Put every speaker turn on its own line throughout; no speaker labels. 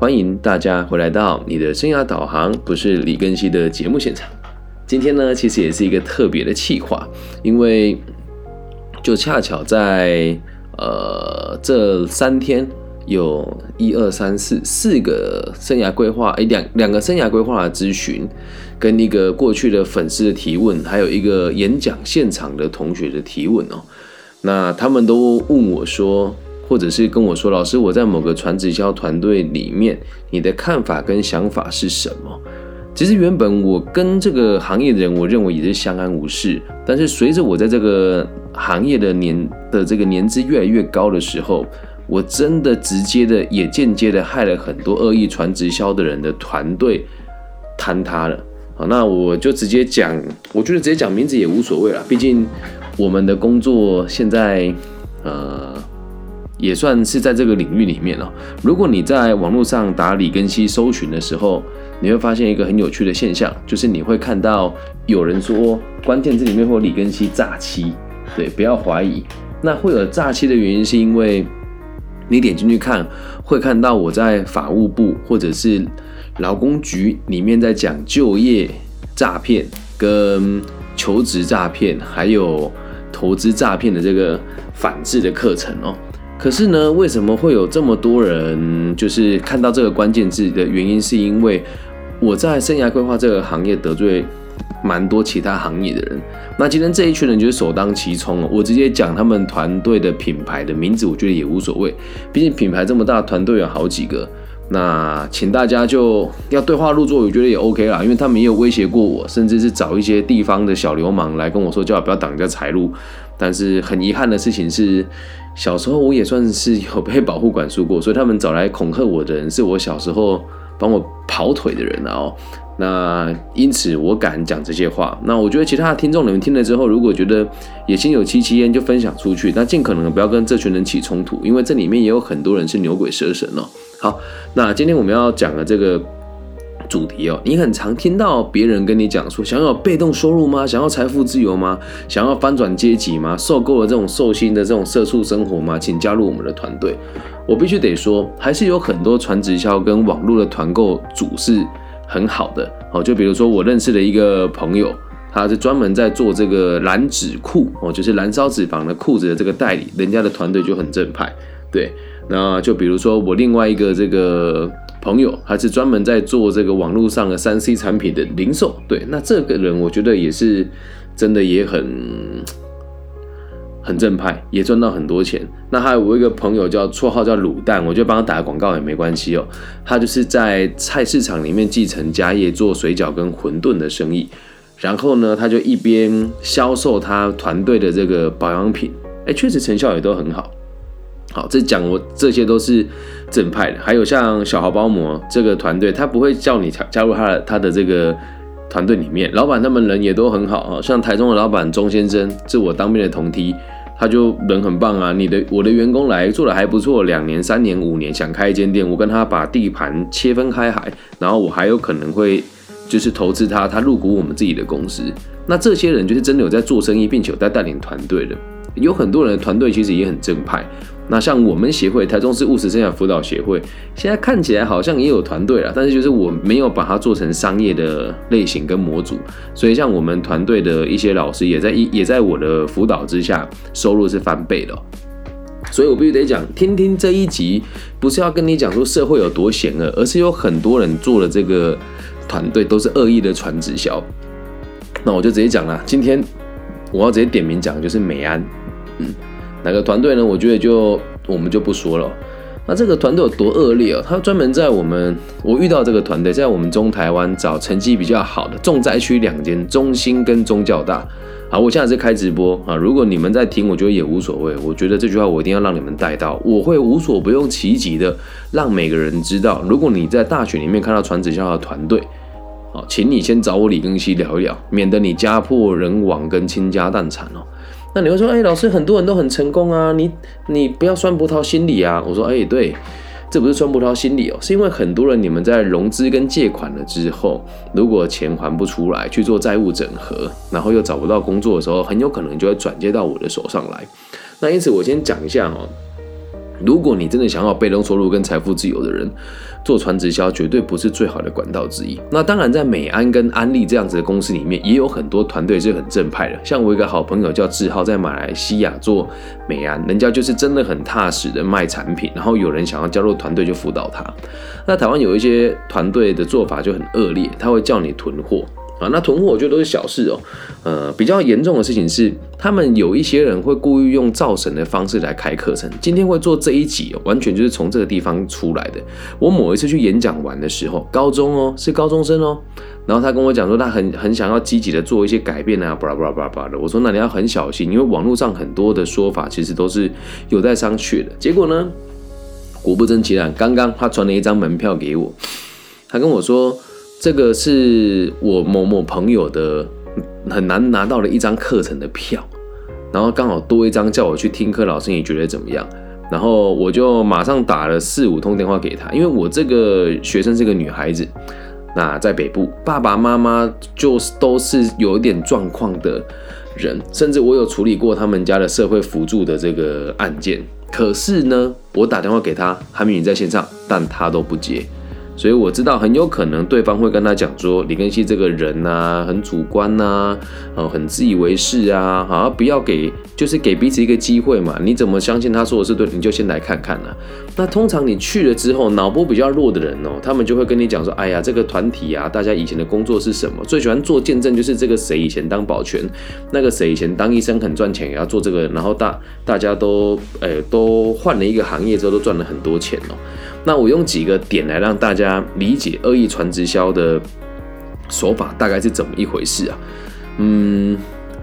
欢迎大家回来到你的生涯导航，不是李根熙的节目现场。今天呢，其实也是一个特别的企划，因为就恰巧在呃这三天。有一二三四四个生涯规划，哎，两两个生涯规划的咨询，跟一个过去的粉丝的提问，还有一个演讲现场的同学的提问哦。那他们都问我说，或者是跟我说，老师，我在某个传直销团队里面，你的看法跟想法是什么？其实原本我跟这个行业的人，我认为也是相安无事，但是随着我在这个行业的年的这个年资越来越高的时候。我真的直接的也间接的害了很多恶意传直销的人的团队坍塌了。好，那我就直接讲，我觉得直接讲名字也无所谓了，毕竟我们的工作现在呃也算是在这个领域里面了。如果你在网络上打李根熙搜寻的时候，你会发现一个很有趣的现象，就是你会看到有人说关键字里面会有李根熙诈欺，对，不要怀疑。那会有诈欺的原因是因为。你点进去看，会看到我在法务部或者是劳工局里面在讲就业诈骗、跟求职诈骗，还有投资诈骗的这个反制的课程哦。可是呢，为什么会有这么多人就是看到这个关键字的原因，是因为我在生涯规划这个行业得罪。蛮多其他行业的人，那今天这一群人就是首当其冲了。我直接讲他们团队的品牌的名字，我觉得也无所谓，毕竟品牌这么大，团队有好几个。那请大家就要对话入座，我觉得也 OK 啦，因为他们也有威胁过我，甚至是找一些地方的小流氓来跟我说，叫我不要挡人家财路。但是很遗憾的事情是，小时候我也算是有被保护管束过，所以他们找来恐吓我的人，是我小时候帮我跑腿的人哦。那因此我敢讲这些话。那我觉得其他的听众你们听了之后，如果觉得也心有戚戚焉，就分享出去。那尽可能不要跟这群人起冲突，因为这里面也有很多人是牛鬼蛇神哦。好，那今天我们要讲的这个主题哦，你很常听到别人跟你讲说，想要被动收入吗？想要财富自由吗？想要翻转阶级吗？受够了这种受薪的这种社畜生活吗？请加入我们的团队。我必须得说，还是有很多传直销跟网络的团购组是。很好的哦，就比如说我认识的一个朋友，他是专门在做这个燃脂裤哦，就是燃烧脂肪的裤子的这个代理，人家的团队就很正派。对，那就比如说我另外一个这个朋友，他是专门在做这个网络上的三 C 产品的零售。对，那这个人我觉得也是真的也很。很正派，也赚到很多钱。那还有我一个朋友叫绰号叫卤蛋，我就帮他打个广告也没关系哦。他就是在菜市场里面继承家业做水饺跟馄饨的生意，然后呢，他就一边销售他团队的这个保养品，哎，确实成效也都很好。好，这讲我这些都是正派的。还有像小豪包膜这个团队，他不会叫你加加入他的他的这个。团队里面，老板他们人也都很好啊，像台中的老板钟先生，是我当兵的同梯，他就人很棒啊。你的我的员工来做的还不错，两年、三年、五年想开一间店，我跟他把地盘切分开海，然后我还有可能会就是投资他，他入股我们自己的公司。那这些人就是真的有在做生意，并且有在带领团队的。有很多人的团队其实也很正派。那像我们协会台中市务实生涯辅导协会，现在看起来好像也有团队了，但是就是我没有把它做成商业的类型跟模组，所以像我们团队的一些老师也在一也在我的辅导之下，收入是翻倍的。所以我必须得讲，听听这一集，不是要跟你讲说社会有多险恶，而是有很多人做了这个团队都是恶意的传直销。那我就直接讲了，今天我要直接点名讲，就是美安，嗯。哪个团队呢？我觉得就我们就不说了。那这个团队有多恶劣哦？他专门在我们我遇到这个团队，在我们中台湾找成绩比较好的重灾区两间中心跟中教大。好，我现在是开直播啊。如果你们在听，我觉得也无所谓。我觉得这句话我一定要让你们带到，我会无所不用其极的让每个人知道。如果你在大学里面看到传直销的团队，好，请你先找我李庚希聊一聊，免得你家破人亡跟倾家荡产哦。那你会说，哎，老师，很多人都很成功啊，你你不要酸葡萄心理啊。我说，哎，对，这不是酸葡萄心理哦，是因为很多人你们在融资跟借款了之后，如果钱还不出来，去做债务整合，然后又找不到工作的时候，很有可能就会转接到我的手上来。那因此，我先讲一下哦，如果你真的想要被动收入跟财富自由的人，做传直销绝对不是最好的管道之一。那当然，在美安跟安利这样子的公司里面，也有很多团队是很正派的。像我一个好朋友叫志浩，在马来西亚做美安，人家就是真的很踏实的卖产品。然后有人想要加入团队，就辅导他。那台湾有一些团队的做法就很恶劣，他会叫你囤货。啊，那囤货我觉得都是小事哦。呃，比较严重的事情是，他们有一些人会故意用造神的方式来开课程。今天会做这一集哦，完全就是从这个地方出来的。我某一次去演讲完的时候，高中哦，是高中生哦，然后他跟我讲说，他很很想要积极的做一些改变啊，巴拉巴拉巴拉巴拉的。我说那你要很小心，因为网络上很多的说法其实都是有待商榷的。结果呢，果不其然，刚刚他传了一张门票给我，他跟我说。这个是我某某朋友的很难拿到的一张课程的票，然后刚好多一张叫我去听课，老师你觉得怎么样？然后我就马上打了四五通电话给他，因为我这个学生是个女孩子，那在北部，爸爸妈妈就是都是有一点状况的人，甚至我有处理过他们家的社会辅助的这个案件，可是呢，我打电话给他，韩明宇在线上，但他都不接。所以我知道很有可能对方会跟他讲说李根熙这个人呐很主观呐，呃很自以为是啊，好不要给就是给彼此一个机会嘛。你怎么相信他说的是对？你就先来看看呢。那通常你去了之后，脑波比较弱的人哦，他们就会跟你讲说，哎呀这个团体啊，大家以前的工作是什么？最喜欢做见证就是这个谁以前当保全，那个谁以前当医生很赚钱也要做这个，然后大大家都呃都换了一个行业之后都赚了很多钱哦。那我用几个点来让大家理解恶意传直销的手法大概是怎么一回事啊？嗯，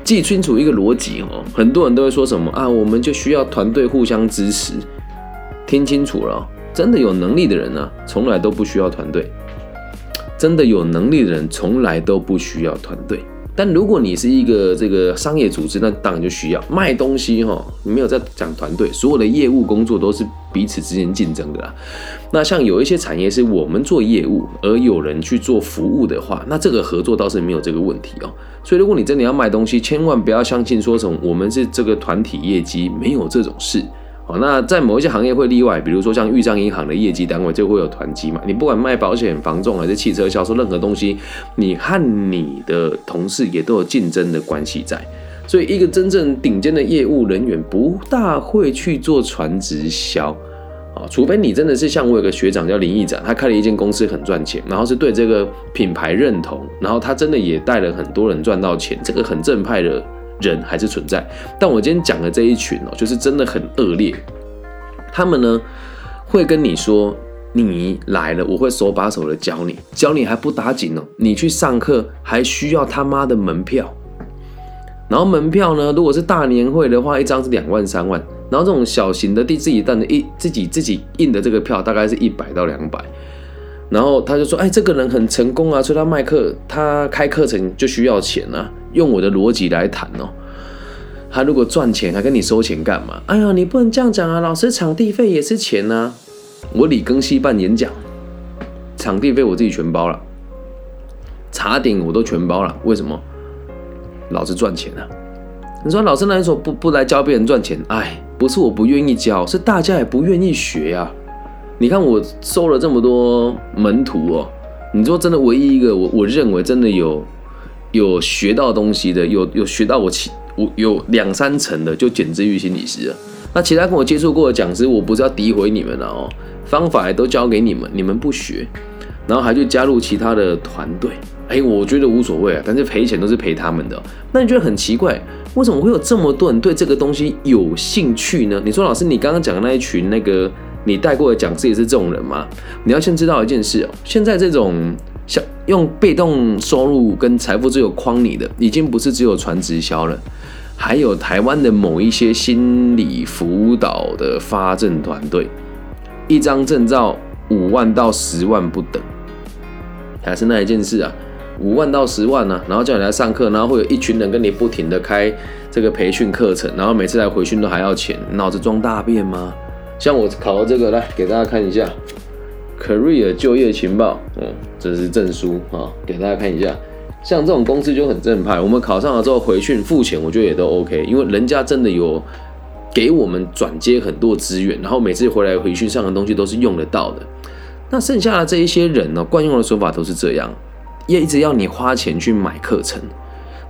记清楚一个逻辑哦。很多人都会说什么啊，我们就需要团队互相支持。听清楚了，真的有能力的人呢，从来都不需要团队。真的有能力的人，从来都不需要团队。但如果你是一个这个商业组织，那当然就需要卖东西哈。没有在讲团队，所有的业务工作都是彼此之间竞争的啦。那像有一些产业是我们做业务，而有人去做服务的话，那这个合作倒是没有这个问题哦。所以如果你真的要卖东西，千万不要相信说什么我们是这个团体业绩，没有这种事。好，那在某一些行业会例外，比如说像豫章银行的业绩单位就会有团积嘛。你不管卖保险、房仲还是汽车销售，任何东西，你和你的同事也都有竞争的关系在。所以，一个真正顶尖的业务人员不大会去做传直销啊，除非你真的是像我有个学长叫林义展，他开了一间公司很赚钱，然后是对这个品牌认同，然后他真的也带了很多人赚到钱，这个很正派的。人还是存在，但我今天讲的这一群哦，就是真的很恶劣。他们呢会跟你说，你来了，我会手把手的教你，教你还不打紧哦。你去上课还需要他妈的门票，然后门票呢，如果是大年会的话，一张是两万三万，然后这种小型的第自己办的一自己自己印的这个票，大概是一百到两百。然后他就说，哎，这个人很成功啊，所以他卖课，他开课程就需要钱啊。用我的逻辑来谈哦，他如果赚钱，还跟你收钱干嘛？哎呀，你不能这样讲啊！老师，场地费也是钱呐。我李庚希办演讲，场地费我自己全包了，茶点我都全包了。为什么？老师赚钱啊！你说老师那时候不不来教别人赚钱？哎，不是我不愿意教，是大家也不愿意学呀。你看我收了这么多门徒哦，你说真的，唯一一个我我认为真的有。有学到东西的，有有学到我其我有两三成的，就简直于心理师了。那其他跟我接触过的讲师，我不是要诋毁你们了哦，方法也都教给你们，你们不学，然后还去加入其他的团队，哎，我觉得无所谓啊，但是赔钱都是赔他们的。那你觉得很奇怪，为什么会有这么多人对这个东西有兴趣呢？你说老师，你刚刚讲的那一群那个你带过的讲师也是这种人吗？你要先知道一件事哦，现在这种。用被动收入跟财富自由框你的，已经不是只有传直销了，还有台湾的某一些心理辅导的发证团队，一张证照五万到十万不等，还是那一件事啊，五万到十万呢，然后叫你来上课，然后会有一群人跟你不停的开这个培训课程，然后每次来回训都还要钱，脑子装大便吗？像我考的这个，来给大家看一下。Career 就业情报，嗯，这是证书啊，给大家看一下。像这种公司就很正派，我们考上了之后回去付钱，我觉得也都 OK，因为人家真的有给我们转接很多资源，然后每次回来回去上的东西都是用得到的。那剩下的这一些人呢，惯用的手法都是这样，也一直要你花钱去买课程。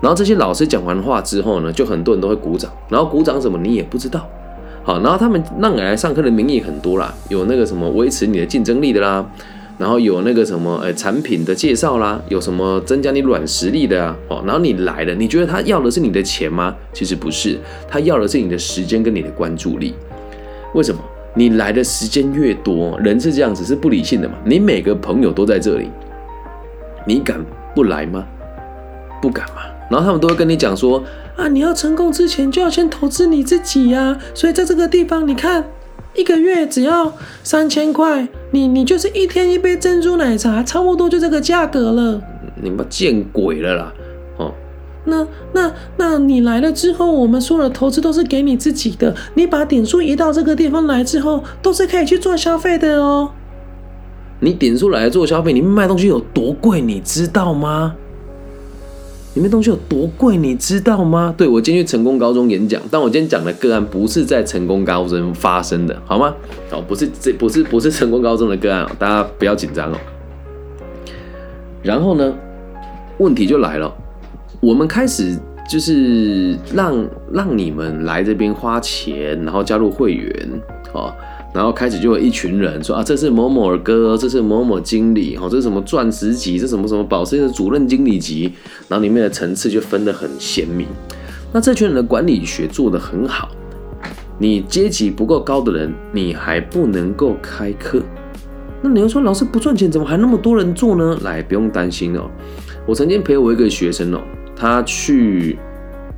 然后这些老师讲完话之后呢，就很多人都会鼓掌，然后鼓掌什么你也不知道。好，然后他们让你来上课的名义很多啦，有那个什么维持你的竞争力的啦，然后有那个什么呃产品的介绍啦，有什么增加你软实力的啊。哦，然后你来了，你觉得他要的是你的钱吗？其实不是，他要的是你的时间跟你的关注力。为什么？你来的时间越多，人是这样子，是不理性的嘛？你每个朋友都在这里，你敢不来吗？不敢嘛。然后他们都会跟你讲说啊，你要成功之前就要先投资你自己呀。所以在这个地方，你看一个月只要三千块，你你就是一天一杯珍珠奶茶，差不多就这个价格了。你妈见鬼了啦！哦，那那那你来了之后，我们所有的投资都是给你自己的。你把点数移到这个地方来之后，都是可以去做消费的哦。你点数来做消费，你卖东西有多贵，你知道吗？里面东西有多贵，你知道吗？对我今天去成功高中演讲，但我今天讲的个案不是在成功高中发生的，好吗？哦，不是，这不是不是成功高中的个案，大家不要紧张哦。然后呢，问题就来了，我们开始就是让让你们来这边花钱，然后加入会员，哦。然后开始就有一群人说啊，这是某某哥，这是某某经理，哦，这是什么钻石级，这什么什么保时的主任经理级，然后里面的层次就分得很鲜明。那这群人的管理学做得很好，你阶级不够高的人，你还不能够开课。那你又说老师不赚钱，怎么还那么多人做呢？来，不用担心哦。我曾经陪我一个学生哦，他去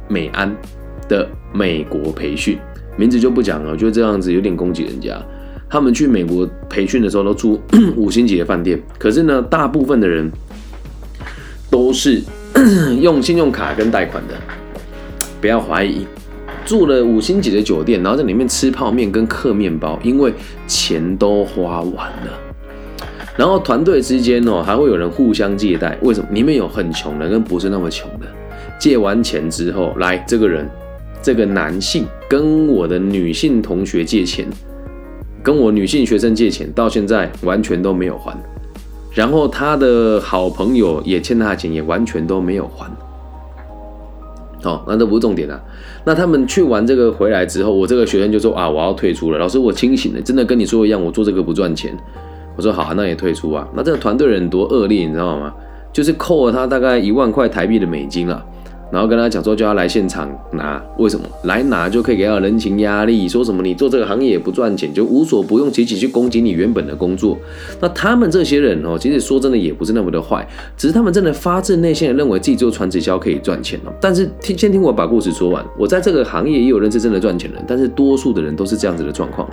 美安的美国培训。名字就不讲了，我觉得这样子有点攻击人家。他们去美国培训的时候都住 五星级的饭店，可是呢，大部分的人都是 用信用卡跟贷款的。不要怀疑，住了五星级的酒店，然后在里面吃泡面跟嗑面包，因为钱都花完了。然后团队之间哦，还会有人互相借贷。为什么？里面有很穷的跟不是那么穷的，借完钱之后，来这个人。这个男性跟我的女性同学借钱，跟我女性学生借钱，到现在完全都没有还。然后他的好朋友也欠他的钱，也完全都没有还。好，那这不是重点啊。那他们去完这个回来之后，我这个学生就说啊，我要退出了。老师，我清醒了，真的跟你说一样，我做这个不赚钱。我说好啊，那也退出啊。那这个团队人多恶劣，你知道吗？就是扣了他大概一万块台币的美金了。然后跟他讲说，就要来现场拿，为什么？来拿就可以给他人情压力，说什么你做这个行业也不赚钱，就无所不用其极去攻击你原本的工作。那他们这些人哦，其实说真的也不是那么的坏，只是他们真的发自内心的认为自己做传直销可以赚钱哦。但是听先听我把故事说完，我在这个行业也有认识真的赚钱人，但是多数的人都是这样子的状况。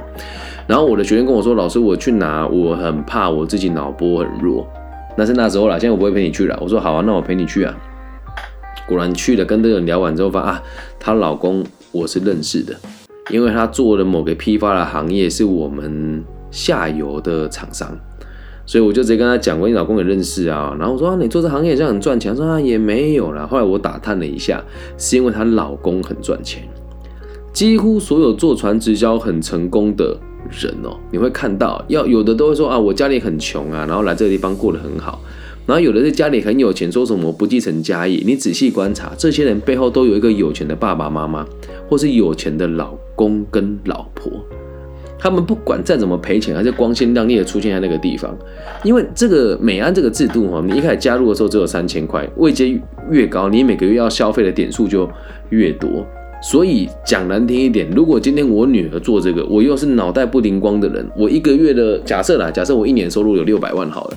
然后我的学员跟我说，老师我去拿，我很怕我自己脑波很弱，那是那时候了，现在我不会陪你去了。我说好啊，那我陪你去啊。果然去了，跟这个人聊完之后，发啊，她老公我是认识的，因为他做的某个批发的行业是我们下游的厂商，所以我就直接跟他讲过，你老公也认识啊。然后我说你做这行业这样很赚钱，说啊也没有了。后来我打探了一下，是因为她老公很赚钱，几乎所有做船直销很成功的人哦，你会看到，要有的都会说啊，我家里很穷啊，然后来这个地方过得很好。然后有的是家里很有钱，说什么不继承家业。你仔细观察，这些人背后都有一个有钱的爸爸妈妈，或是有钱的老公跟老婆。他们不管再怎么赔钱，还是光鲜亮丽的出现在那个地方。因为这个美安这个制度哈，你一开始加入的时候只有三千块，位阶越高，你每个月要消费的点数就越多。所以讲难听一点，如果今天我女儿做这个，我又是脑袋不灵光的人，我一个月的假设啦，假设我一年收入有六百万好了。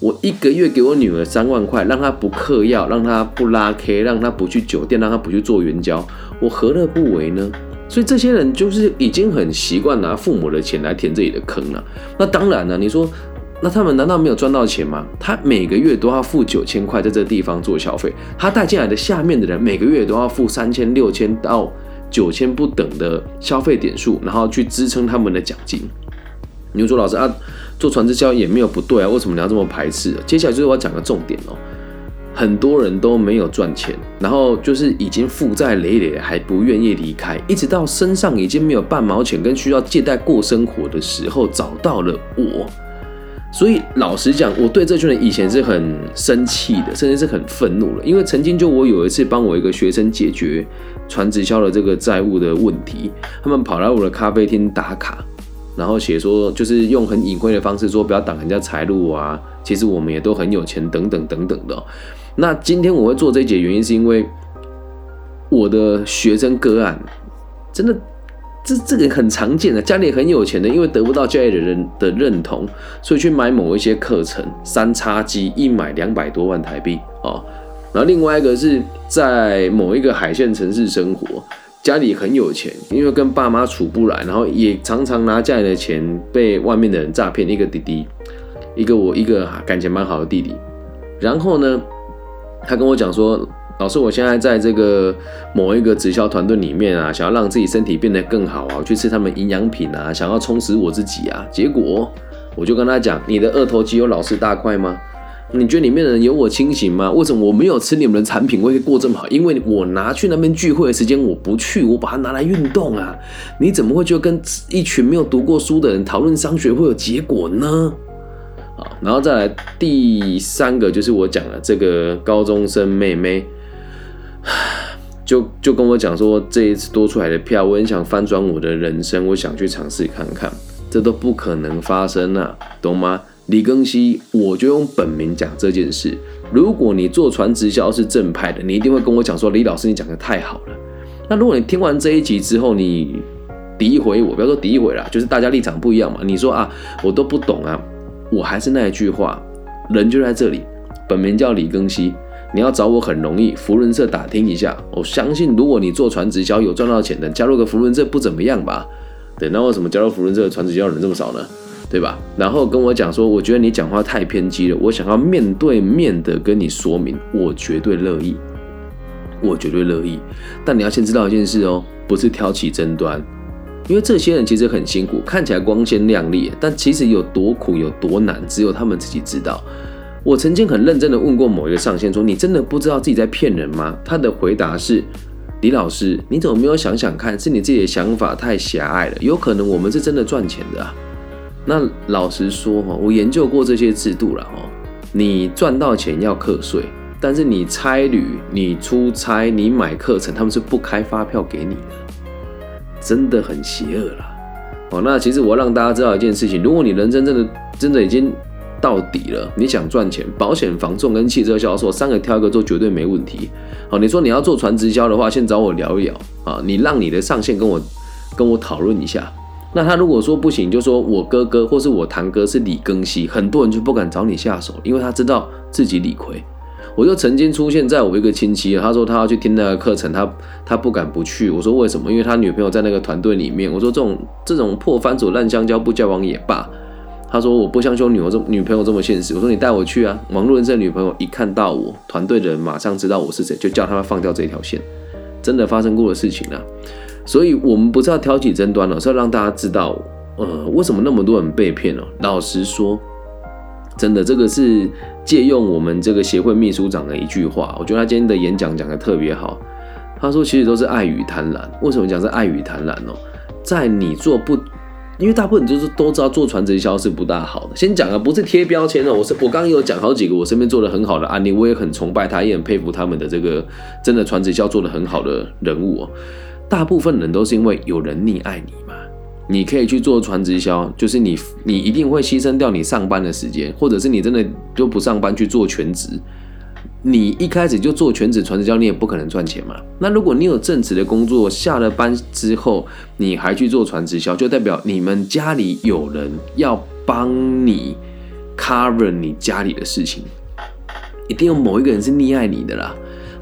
我一个月给我女儿三万块，让她不嗑药，让她不拉 K，让她不去酒店，让她不去做援交，我何乐不为呢？所以这些人就是已经很习惯拿父母的钱来填自己的坑了。那当然了，你说，那他们难道没有赚到钱吗？他每个月都要付九千块在这地方做消费，他带进来的下面的人每个月都要付三千、六千到九千不等的消费点数，然后去支撑他们的奖金。你说老师啊。做传直销也没有不对啊，为什么你要这么排斥？接下来就是我要讲个重点哦。很多人都没有赚钱，然后就是已经负债累累，还不愿意离开，一直到身上已经没有半毛钱，跟需要借贷过生活的时候，找到了我。所以老实讲，我对这群人以前是很生气的，甚至是很愤怒的，因为曾经就我有一次帮我一个学生解决传直销的这个债务的问题，他们跑来我的咖啡厅打卡，然后写说就是用很隐晦的方式说不要挡人家财路啊，其实我们也都很有钱等等等等的。那今天我会做这一节，原因是因为我的学生个案真的。这这个很常见的，家里很有钱的，因为得不到家里的人的认同，所以去买某一些课程，三叉戟一买两百多万台币啊。然后另外一个是在某一个海线城市生活，家里很有钱，因为跟爸妈处不来，然后也常常拿家里的钱被外面的人诈骗。一个弟弟，一个我一个感情蛮好的弟弟。然后呢，他跟我讲说。老师，我现在在这个某一个直销团队里面啊，想要让自己身体变得更好啊，去吃他们营养品啊，想要充实我自己啊。结果我就跟他讲：“你的二头肌有老师大块吗？你觉得里面的人有我清醒吗？为什么我没有吃你们的产品，我可以过这么好？因为我拿去那边聚会的时间我不去，我把它拿来运动啊。你怎么会就跟一群没有读过书的人讨论商学会有结果呢？啊，然后再来第三个就是我讲了这个高中生妹妹。”就就跟我讲说，这一次多出来的票，我很想翻转我的人生，我想去尝试看看，这都不可能发生啊，懂吗？李庚希，我就用本名讲这件事。如果你做传直销是正派的，你一定会跟我讲说，李老师你讲的太好了。那如果你听完这一集之后，你诋毁我，不要说诋毁啦，就是大家立场不一样嘛。你说啊，我都不懂啊，我还是那一句话，人就在这里，本名叫李庚希。你要找我很容易，福伦社打听一下。我相信，如果你做传直销有赚到钱的，加入个福伦社不怎么样吧？对，那为什么加入福伦社的传直销人这么少呢？对吧？然后跟我讲说，我觉得你讲话太偏激了，我想要面对面的跟你说明，我绝对乐意，我绝对乐意。但你要先知道一件事哦，不是挑起争端，因为这些人其实很辛苦，看起来光鲜亮丽，但其实有多苦有多难，只有他们自己知道。我曾经很认真的问过某一个上线说：“你真的不知道自己在骗人吗？”他的回答是：“李老师，你怎么没有想想看？是你自己的想法太狭隘了。有可能我们是真的赚钱的啊。”那老实说哈，我研究过这些制度了哈。你赚到钱要课税，但是你差旅、你出差、你买课程，他们是不开发票给你的，真的很邪恶了。哦，那其实我让大家知道一件事情：如果你人生真的真的已经……到底了，你想赚钱，保险、房仲跟汽车销售三个挑一个做绝对没问题。好，你说你要做传直销的话，先找我聊一聊啊。你让你的上线跟我跟我讨论一下。那他如果说不行，就说我哥哥或是我堂哥是李庚希，很多人就不敢找你下手，因为他知道自己理亏。我就曾经出现在我一个亲戚，他说他要去听那个课程，他他不敢不去。我说为什么？因为他女朋友在那个团队里面。我说这种这种破番薯烂香蕉不交往也罢。他说：“我不相信我女儿这女朋友这么现实。”我说：“你带我去啊！”网络人生的女朋友一看到我，团队的人马上知道我是谁，就叫他们放掉这条线。真的发生过的事情啊！所以我们不是要挑起争端了，是要让大家知道，呃，为什么那么多人被骗了。老实说，真的，这个是借用我们这个协会秘书长的一句话，我觉得他今天的演讲讲的特别好。他说：“其实都是爱与贪婪。为什么讲是爱与贪婪呢？在你做不……”因为大部分就是都知道做传直销是不大好的。先讲啊，不是贴标签的。我是我刚刚有讲好几个我身边做的很好的案例，我也很崇拜他，也很佩服他们的这个真的传直销做的很好的人物哦。大部分人都是因为有人溺爱你嘛，你可以去做传直销，就是你你一定会牺牲掉你上班的时间，或者是你真的就不上班去做全职。你一开始就做全职传直销，你也不可能赚钱嘛。那如果你有正职的工作，下了班之后你还去做传直销，就代表你们家里有人要帮你 cover 你家里的事情，一定有某一个人是溺爱你的啦。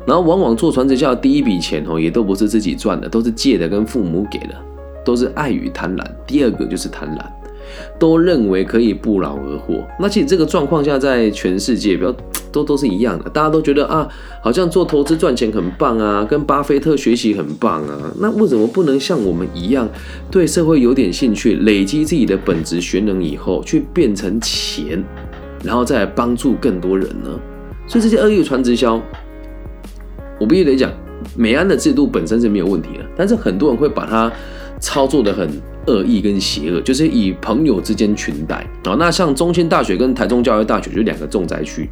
然后往往做传直销第一笔钱哦，也都不是自己赚的，都是借的，跟父母给的，都是爱与贪婪。第二个就是贪婪。都认为可以不劳而获，那其实这个状况下在全世界比较都都是一样的，大家都觉得啊，好像做投资赚钱很棒啊，跟巴菲特学习很棒啊，那为什么不能像我们一样，对社会有点兴趣，累积自己的本职学能以后，去变成钱，然后再来帮助更多人呢？所以这些恶意传直销，我必须得讲，美安的制度本身是没有问题的，但是很多人会把它操作的很恶意跟邪恶，就是以朋友之间裙带啊。那像中兴大学跟台中教育大学就两个重灾区，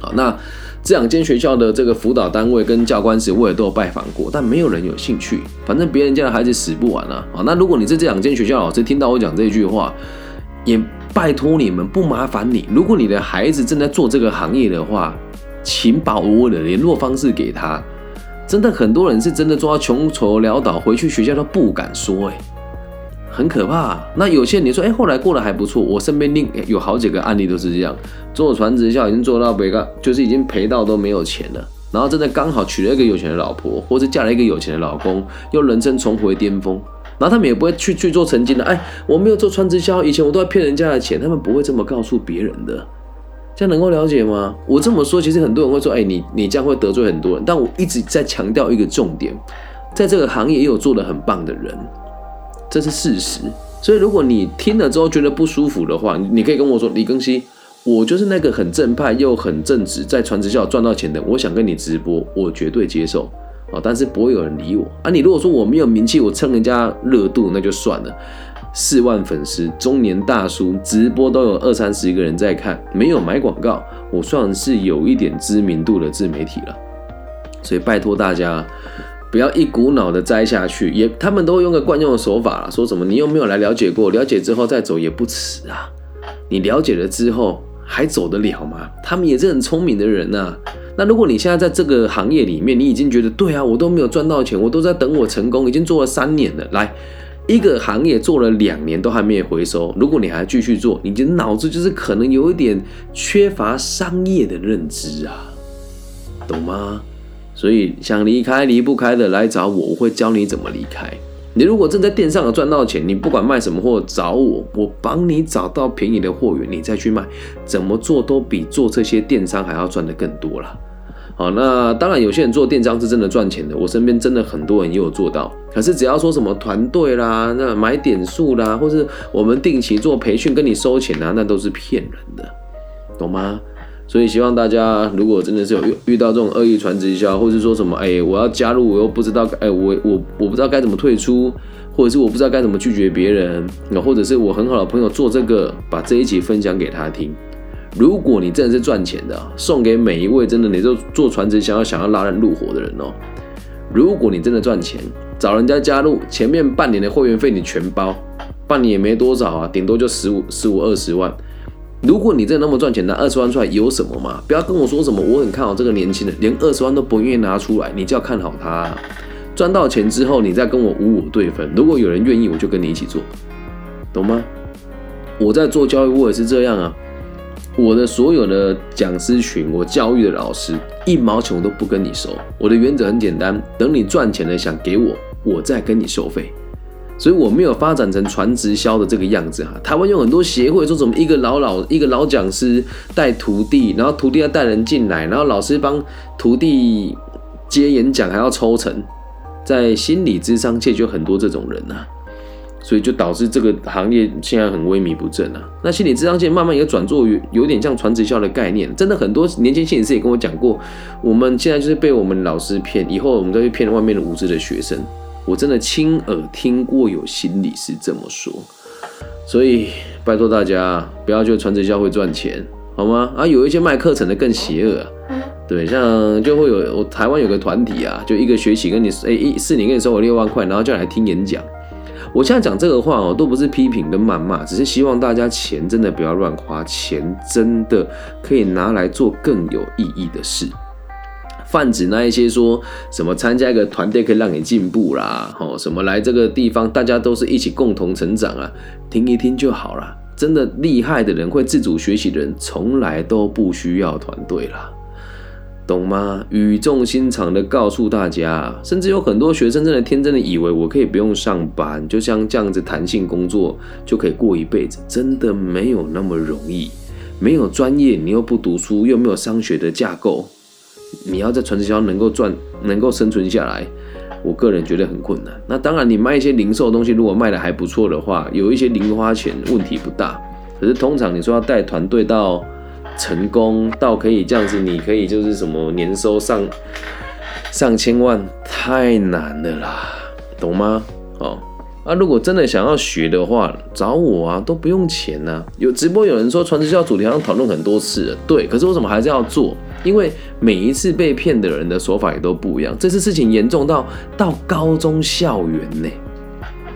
好，那这两间学校的这个辅导单位跟教官时，我也都有拜访过，但没有人有兴趣，反正别人家的孩子死不完啊。好，那如果你是这两间学校老师，听到我讲这句话，也拜托你们不麻烦你，如果你的孩子正在做这个行业的话，请把我的联络方式给他。真的很多人是真的做到穷愁潦倒，回去学校都不敢说，哎，很可怕。那有些人你说，哎，后来过得还不错，我身边另有好几个案例都是这样，做传直销已经做到北个，就是已经赔到都没有钱了，然后真的刚好娶了一个有钱的老婆，或者嫁了一个有钱的老公，又人生重回巅峰。然后他们也不会去去做曾经的，哎，我没有做传直销，以前我都在骗人家的钱，他们不会这么告诉别人的。这样能够了解吗？我这么说，其实很多人会说：“哎，你你这样会得罪很多人。”但我一直在强调一个重点，在这个行业也有做的很棒的人，这是事实。所以，如果你听了之后觉得不舒服的话，你可以跟我说：“李庚希，我就是那个很正派又很正直，在传直销赚到钱的，我想跟你直播，我绝对接受啊！但是不会有人理我啊！你如果说我没有名气，我蹭人家热度，那就算了。”四万粉丝，中年大叔，直播都有二三十个人在看，没有买广告，我算是有一点知名度的自媒体了。所以拜托大家，不要一股脑的栽下去，也他们都会用个惯用的手法说什么你又没有来了解过，了解之后再走也不迟啊。你了解了之后还走得了吗？他们也是很聪明的人呐。那如果你现在在这个行业里面，你已经觉得对啊，我都没有赚到钱，我都在等我成功，已经做了三年了，来。一个行业做了两年都还没有回收，如果你还继续做，你的脑子就是可能有一点缺乏商业的认知啊，懂吗？所以想离开离不开的来找我，我会教你怎么离开。你如果正在电商有赚到钱，你不管卖什么货找我，我帮你找到便宜的货源，你再去卖，怎么做都比做这些电商还要赚的更多了。好，那当然，有些人做电商是真的赚钱的。我身边真的很多人也有做到。可是只要说什么团队啦，那买点数啦，或是我们定期做培训跟你收钱啊，那都是骗人的，懂吗？所以希望大家，如果真的是有遇遇到这种恶意传直销，或是说什么，哎，我要加入，我又不知道，哎，我我我不知道该怎么退出，或者是我不知道该怎么拒绝别人，那或者是我很好的朋友做这个，把这一集分享给他听。如果你真的是赚钱的，送给每一位真的你就做传承想要想要拉人入伙的人哦。如果你真的赚钱，找人家加入，前面半年的会员费你全包，半年也没多少啊，顶多就十五、十五、二十万。如果你真的那么赚钱，拿二十万出来有什么嘛？不要跟我说什么，我很看好这个年轻人，连二十万都不愿意拿出来，你就要看好他。赚到钱之后，你再跟我五五对分。如果有人愿意，我就跟你一起做，懂吗？我在做交易，我也是这样啊。我的所有的讲师群，我教育的老师一毛钱我都不跟你收。我的原则很简单，等你赚钱了想给我，我再跟你收费。所以我没有发展成传直销的这个样子哈。台湾有很多协会说什么一个老老一个老讲师带徒弟，然后徒弟要带人进来，然后老师帮徒弟接演讲还要抽成，在心理智商界就很多这种人呐。所以就导致这个行业现在很萎靡不振啊。那心理智商界慢慢也转做有有点像传直销的概念，真的很多年轻心理师也跟我讲过，我们现在就是被我们老师骗，以后我们再去骗外面的无知的学生。我真的亲耳听过有心理师这么说，所以拜托大家不要觉得传直销会赚钱，好吗？啊，有一些卖课程的更邪恶啊，对，像就会有我台湾有个团体啊，就一个学期跟你哎一四年跟你收我六万块，然后叫你来听演讲。我现在讲这个话哦，都不是批评跟谩骂，只是希望大家钱真的不要乱花，钱真的可以拿来做更有意义的事。泛指那一些说什么参加一个团队可以让你进步啦，哦，什么来这个地方大家都是一起共同成长啊，听一听就好了。真的厉害的人，会自主学习的人，从来都不需要团队啦。懂吗？语重心长的告诉大家，甚至有很多学生真的天真的以为我可以不用上班，就像这样子弹性工作就可以过一辈子，真的没有那么容易。没有专业，你又不读书，又没有商学的架构，你要在传直销能够赚、能够生存下来，我个人觉得很困难。那当然，你卖一些零售东西，如果卖的还不错的话，有一些零花钱问题不大。可是通常你说要带团队到成功到可以这样子，你可以就是什么年收上上千万，太难了啦，懂吗？哦，啊，如果真的想要学的话，找我啊，都不用钱呐。有直播有人说传直销主题好像讨论很多次了，对，可是为什么还是要做？因为每一次被骗的人的手法也都不一样，这次事情严重到到高中校园呢。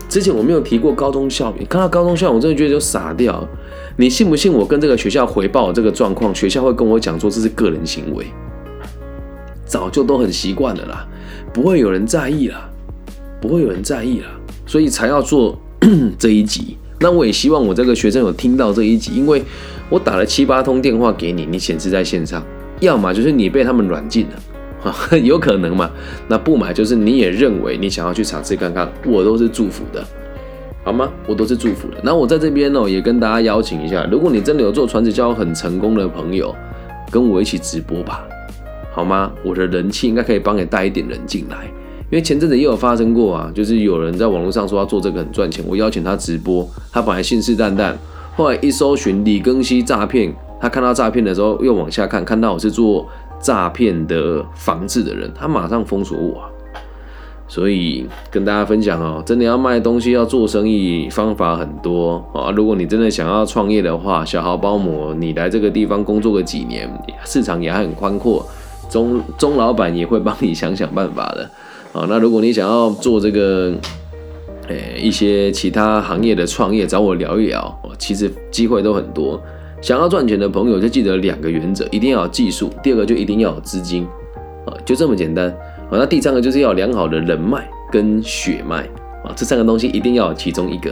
之前我没有提过高中校园，看到高中校园，我真的觉得就傻掉。你信不信我跟这个学校回报这个状况，学校会跟我讲说这是个人行为，早就都很习惯了啦，不会有人在意啦，不会有人在意啦，所以才要做 这一集。那我也希望我这个学生有听到这一集，因为我打了七八通电话给你，你显示在线上，要么就是你被他们软禁了。有可能嘛？那不买就是你也认为你想要去尝试看看，我都是祝福的，好吗？我都是祝福的。那我在这边呢，也跟大家邀请一下，如果你真的有做传直销很成功的朋友，跟我一起直播吧，好吗？我的人气应该可以帮你带一点人进来，因为前阵子也有发生过啊，就是有人在网络上说要做这个很赚钱，我邀请他直播，他本来信誓旦旦，后来一搜寻李庚希诈骗，他看到诈骗的时候又往下看，看到我是做。诈骗的防治的人，他马上封锁我，所以跟大家分享哦，真的要卖东西要做生意，方法很多啊。如果你真的想要创业的话，小豪包膜，你来这个地方工作个几年，市场也很宽阔，中中老板也会帮你想想办法的啊。那如果你想要做这个，诶一些其他行业的创业，找我聊一聊，其实机会都很多。想要赚钱的朋友就记得两个原则：一定要有技术，第二个就一定要有资金，啊，就这么简单。啊，那第三个就是要良好的人脉跟血脉，啊，这三个东西一定要其中一个，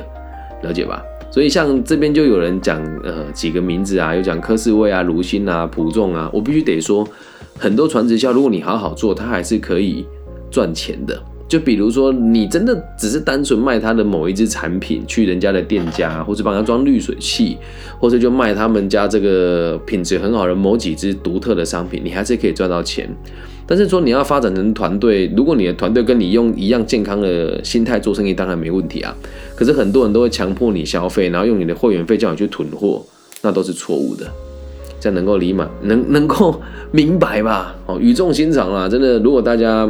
了解吧？所以像这边就有人讲，呃，几个名字啊，有讲科士威啊、卢鑫啊、普仲啊，我必须得说，很多传直销，如果你好好做，它还是可以赚钱的。就比如说，你真的只是单纯卖他的某一支产品，去人家的店家，或者帮他装滤水器，或者就卖他们家这个品质很好的某几支独特的商品，你还是可以赚到钱。但是说你要发展成团队，如果你的团队跟你用一样健康的心态做生意，当然没问题啊。可是很多人都会强迫你消费，然后用你的会员费叫你去囤货，那都是错误的。这样能够理满，能能够明白吧？哦，语重心长啊，真的，如果大家。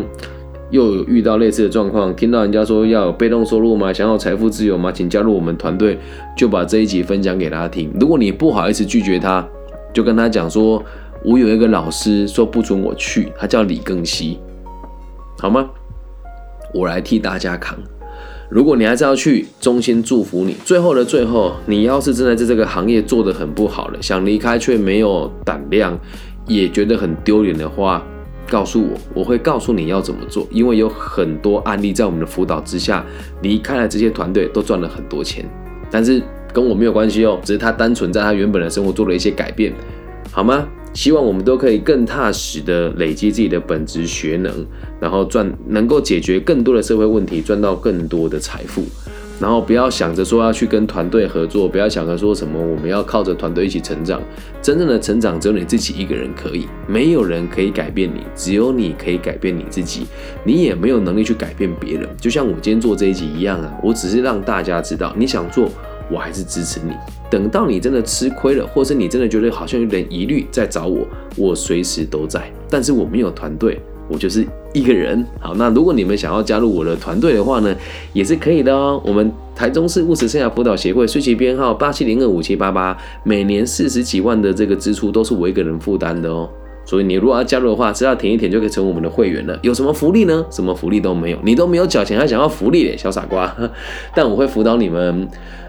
又有遇到类似的状况，听到人家说要有被动收入吗？想要财富自由吗？请加入我们团队，就把这一集分享给他听。如果你不好意思拒绝他，就跟他讲说，我有一个老师说不准我去，他叫李更希，好吗？我来替大家扛。如果你还是要去，衷心祝福你。最后的最后，你要是真的在这个行业做得很不好了，想离开却没有胆量，也觉得很丢脸的话。告诉我，我会告诉你要怎么做，因为有很多案例在我们的辅导之下离开了这些团队，都赚了很多钱。但是跟我没有关系哦，只是他单纯在他原本的生活做了一些改变，好吗？希望我们都可以更踏实的累积自己的本职学能，然后赚，能够解决更多的社会问题，赚到更多的财富。然后不要想着说要去跟团队合作，不要想着说什么我们要靠着团队一起成长。真正的成长只有你自己一个人可以，没有人可以改变你，只有你可以改变你自己。你也没有能力去改变别人。就像我今天做这一集一样啊，我只是让大家知道，你想做，我还是支持你。等到你真的吃亏了，或是你真的觉得好像有点疑虑，再找我，我随时都在。但是我没有团队。我就是一个人。好，那如果你们想要加入我的团队的话呢，也是可以的哦。我们台中市务实生涯辅导协会，税籍编号八七零二五七八八，每年四十几万的这个支出都是我一个人负担的哦。所以你如果要加入的话，只要填一填就可以成为我们的会员了。有什么福利呢？什么福利都没有，你都没有缴钱还想要福利，小傻瓜。但我会辅导你们。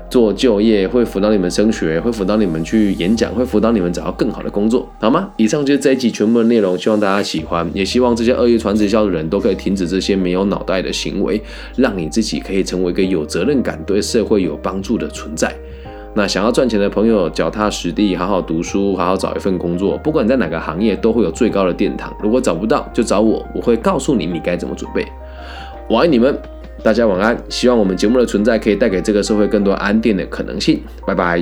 做就业会辅导你们升学，会辅导你们去演讲，会辅导你们找到更好的工作，好吗？以上就是这一集全部的内容，希望大家喜欢，也希望这些恶意传直销的人都可以停止这些没有脑袋的行为，让你自己可以成为一个有责任感、对社会有帮助的存在。那想要赚钱的朋友，脚踏实地，好好读书，好好找一份工作，不管在哪个行业，都会有最高的殿堂。如果找不到，就找我，我会告诉你你该怎么准备。我爱你们。大家晚安，希望我们节目的存在可以带给这个社会更多安定的可能性。拜拜。